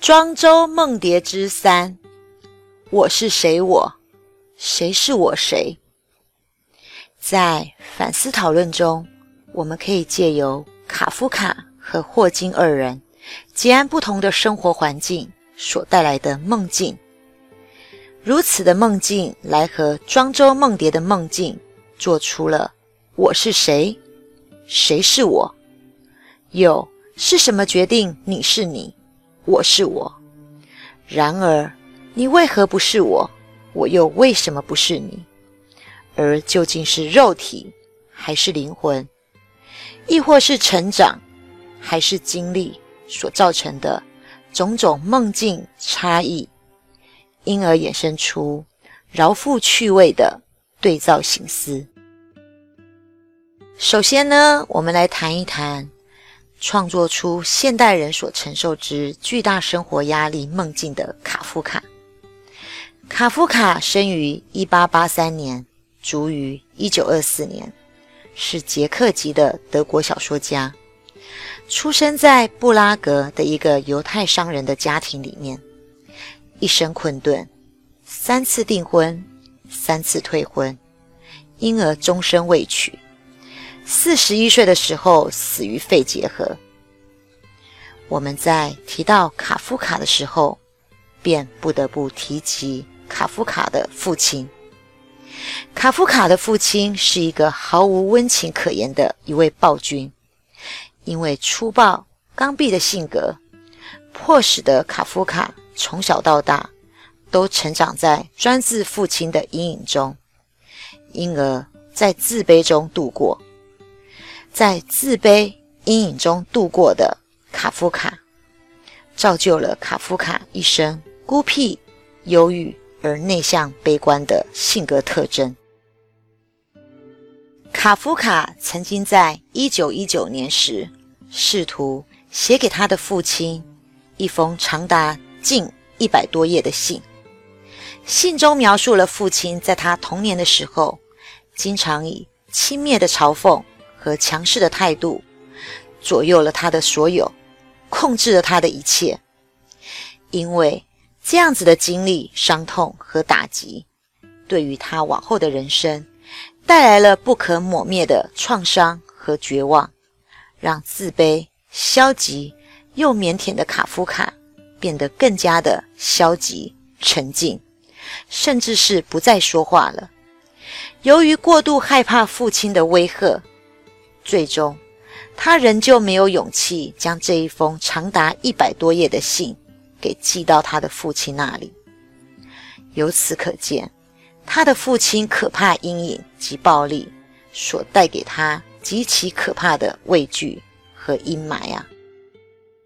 庄周梦蝶之三，我是谁？我谁是我谁？在反思讨论中，我们可以借由卡夫卡和霍金二人截然不同的生活环境所带来的梦境，如此的梦境来和庄周梦蝶的梦境做出了我是谁？谁是我？有是什么决定你是你？我是我，然而你为何不是我？我又为什么不是你？而究竟是肉体，还是灵魂，亦或是成长，还是经历所造成的种种梦境差异，因而衍生出饶富趣味的对照形思。首先呢，我们来谈一谈。创作出现代人所承受之巨大生活压力梦境的卡夫卡。卡夫卡生于一八八三年，卒于一九二四年，是捷克籍的德国小说家。出生在布拉格的一个犹太商人的家庭里面，一生困顿，三次订婚，三次退婚，因而终身未娶。四十一岁的时候死于肺结核。我们在提到卡夫卡的时候，便不得不提及卡夫卡的父亲。卡夫卡的父亲是一个毫无温情可言的一位暴君，因为粗暴刚愎的性格，迫使得卡夫卡从小到大都成长在专制父亲的阴影中，因而在自卑中度过。在自卑阴影中度过的卡夫卡，造就了卡夫卡一生孤僻、忧郁而内向、悲观的性格特征。卡夫卡曾经在一九一九年时，试图写给他的父亲一封长达近一百多页的信，信中描述了父亲在他童年的时候，经常以轻蔑的嘲讽。和强势的态度左右了他的所有，控制了他的一切。因为这样子的经历、伤痛和打击，对于他往后的人生带来了不可磨灭的创伤和绝望，让自卑、消极又腼腆的卡夫卡变得更加的消极、沉静，甚至是不再说话了。由于过度害怕父亲的威吓。最终，他仍旧没有勇气将这一封长达一百多页的信给寄到他的父亲那里。由此可见，他的父亲可怕阴影及暴力所带给他极其可怕的畏惧和阴霾啊！